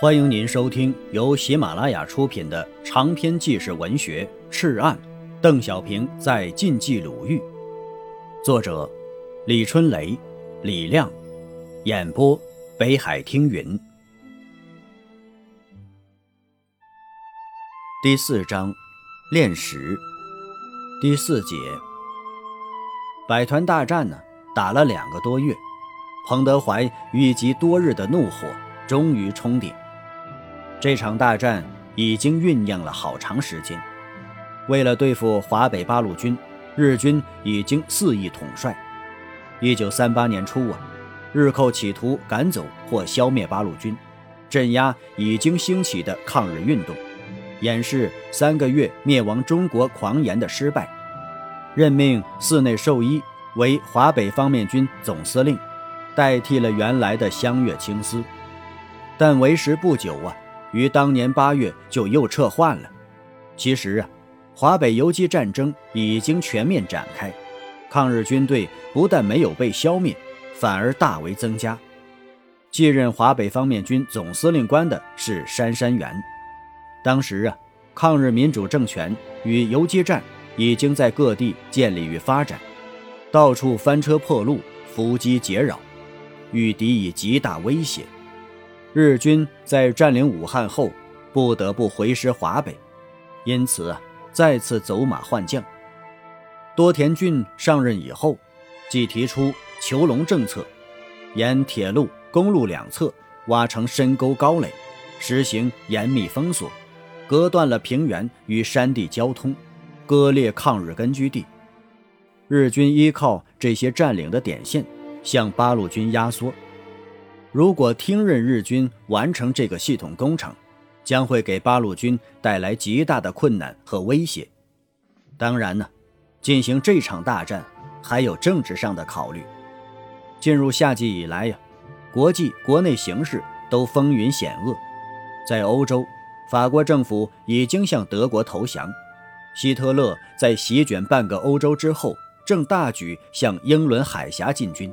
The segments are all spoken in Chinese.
欢迎您收听由喜马拉雅出品的长篇纪实文学《赤案》，邓小平在晋冀鲁豫，作者李春雷、李亮，演播北海听云。第四章，炼石，第四节，百团大战呢，打了两个多月，彭德怀郁积多日的怒火终于冲顶。这场大战已经酝酿了好长时间。为了对付华北八路军，日军已经肆意统帅。一九三八年初啊，日寇企图赶走或消灭八路军，镇压已经兴起的抗日运动，掩饰三个月灭亡中国狂言的失败。任命寺内寿一为华北方面军总司令，代替了原来的湘粤清司。但为时不久啊。于当年八月就又撤换了。其实啊，华北游击战争已经全面展开，抗日军队不但没有被消灭，反而大为增加。继任华北方面军总司令官的是杉山元。当时啊，抗日民主政权与游击战已经在各地建立与发展，到处翻车破路，伏击劫扰，与敌以极大威胁。日军在占领武汉后，不得不回师华北，因此，再次走马换将。多田骏上任以后，即提出“囚笼政策”，沿铁路、公路两侧挖成深沟高垒，实行严密封锁，隔断了平原与山地交通，割裂抗日根据地。日军依靠这些占领的点线，向八路军压缩。如果听任日军完成这个系统工程，将会给八路军带来极大的困难和威胁。当然呢，进行这场大战还有政治上的考虑。进入夏季以来呀，国际国内形势都风云险恶。在欧洲，法国政府已经向德国投降，希特勒在席卷半个欧洲之后，正大举向英伦海峡进军。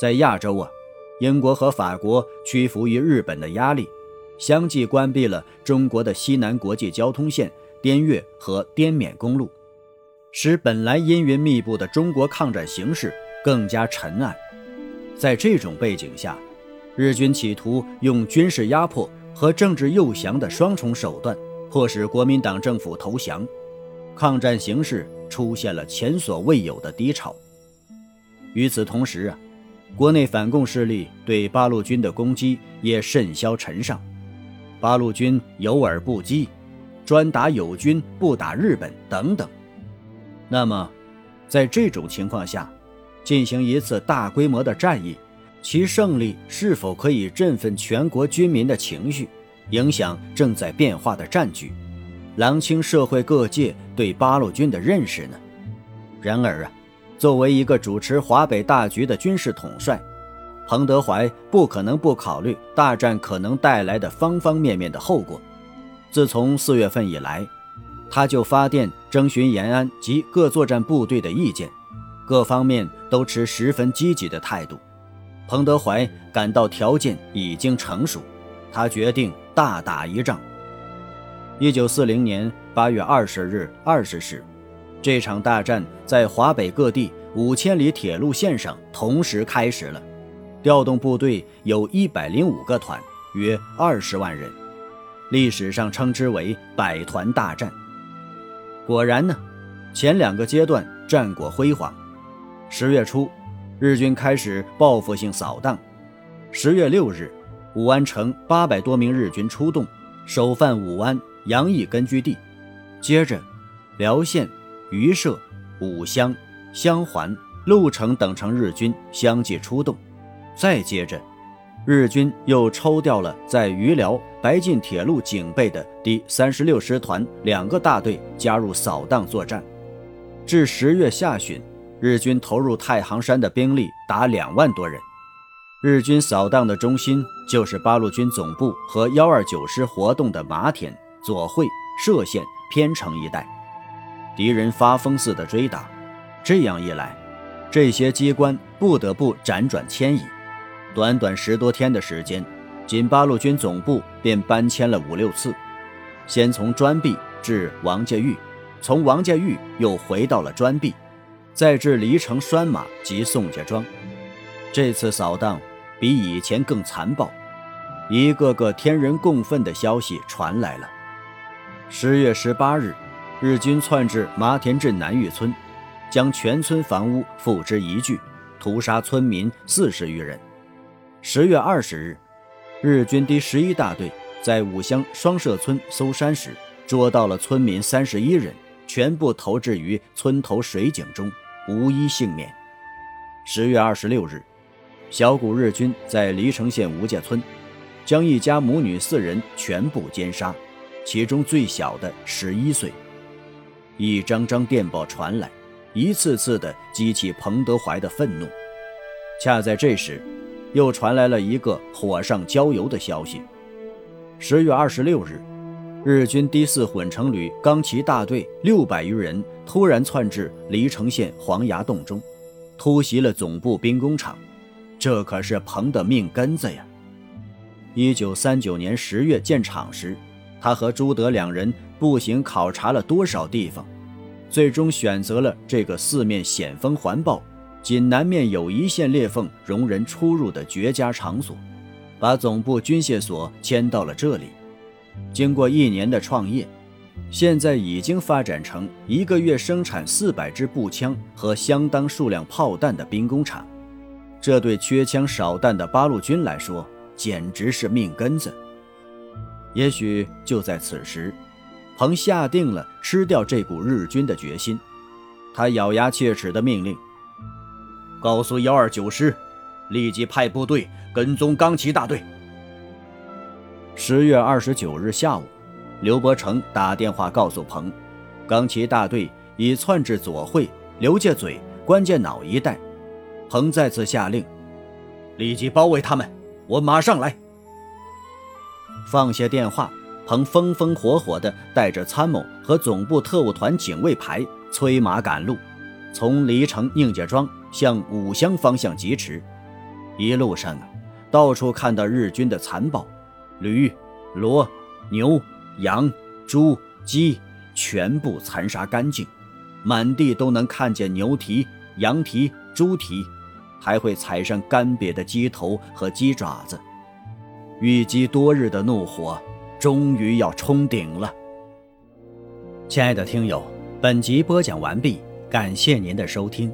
在亚洲啊。英国和法国屈服于日本的压力，相继关闭了中国的西南国际交通线滇越和滇缅公路，使本来阴云密布的中国抗战形势更加沉暗。在这种背景下，日军企图用军事压迫和政治诱降的双重手段，迫使国民党政府投降，抗战形势出现了前所未有的低潮。与此同时啊。国内反共势力对八路军的攻击也甚嚣尘上，八路军有耳不击，专打友军不打日本等等。那么，在这种情况下，进行一次大规模的战役，其胜利是否可以振奋全国军民的情绪，影响正在变化的战局，lang 清社会各界对八路军的认识呢？然而啊。作为一个主持华北大局的军事统帅，彭德怀不可能不考虑大战可能带来的方方面面的后果。自从四月份以来，他就发电征询延安及各作战部队的意见，各方面都持十分积极的态度。彭德怀感到条件已经成熟，他决定大打一仗。一九四零年八月二十日二十时。这场大战在华北各地五千里铁路线上同时开始了，调动部队有一百零五个团，约二十万人，历史上称之为“百团大战”。果然呢，前两个阶段战果辉煌。十月初，日军开始报复性扫荡。十月六日，武安城八百多名日军出动，首犯武安、杨义根据地。接着，辽县。榆社、武乡、襄垣、潞城等城日军相继出动，再接着，日军又抽调了在榆辽白晋铁路警备的第三十六师团两个大队加入扫荡作战。至十月下旬，日军投入太行山的兵力达两万多人。日军扫荡的中心就是八路军总部和幺二九师活动的麻田、左会、涉县、偏城一带。敌人发疯似的追打，这样一来，这些机关不得不辗转迁移。短短十多天的时间，仅八路军总部便搬迁了五六次，先从专壁至王家峪，从王家峪又回到了专壁，再至黎城拴马及宋家庄。这次扫荡比以前更残暴，一个个天人共愤的消息传来了。十月十八日，日军窜至麻田镇南峪村，将全村房屋付之一炬，屠杀村民四十余人。十月二十日，日军第十一大队在五乡双社村搜山时，捉到了村民三十一人，全部投掷于村头水井中，无一幸免。十月二十六日，小股日军在黎城县吴家村，将一家母女四人全部奸杀。其中最小的十一岁。一张张电报传来，一次次的激起彭德怀的愤怒。恰在这时，又传来了一个火上浇油的消息：十月二十六日，日军第四混成旅钢骑大队六百余人突然窜至黎城县黄崖洞中，突袭了总部兵工厂。这可是彭的命根子呀！一九三九年十月建厂时。他和朱德两人步行考察了多少地方，最终选择了这个四面险峰环抱，仅南面有一线裂缝容人出入的绝佳场所，把总部军械所迁到了这里。经过一年的创业，现在已经发展成一个月生产四百支步枪和相当数量炮弹的兵工厂。这对缺枪少弹的八路军来说，简直是命根子。也许就在此时，彭下定了吃掉这股日军的决心。他咬牙切齿地命令：“告诉幺二九师，立即派部队跟踪钢骑大队。”十月二十九日下午，刘伯承打电话告诉彭，钢骑大队已窜至左会、刘家嘴、关键脑一带。彭再次下令：“立即包围他们，我马上来。”放下电话，彭风风火火地带着参谋和总部特务团警卫排催马赶路，从黎城宁家庄向五乡方向疾驰。一路上啊，到处看到日军的残暴，驴、骡、牛、羊、猪、鸡全部残杀干净，满地都能看见牛蹄、羊蹄、猪蹄，还会踩上干瘪的鸡头和鸡爪子。郁积多日的怒火，终于要冲顶了。亲爱的听友，本集播讲完毕，感谢您的收听。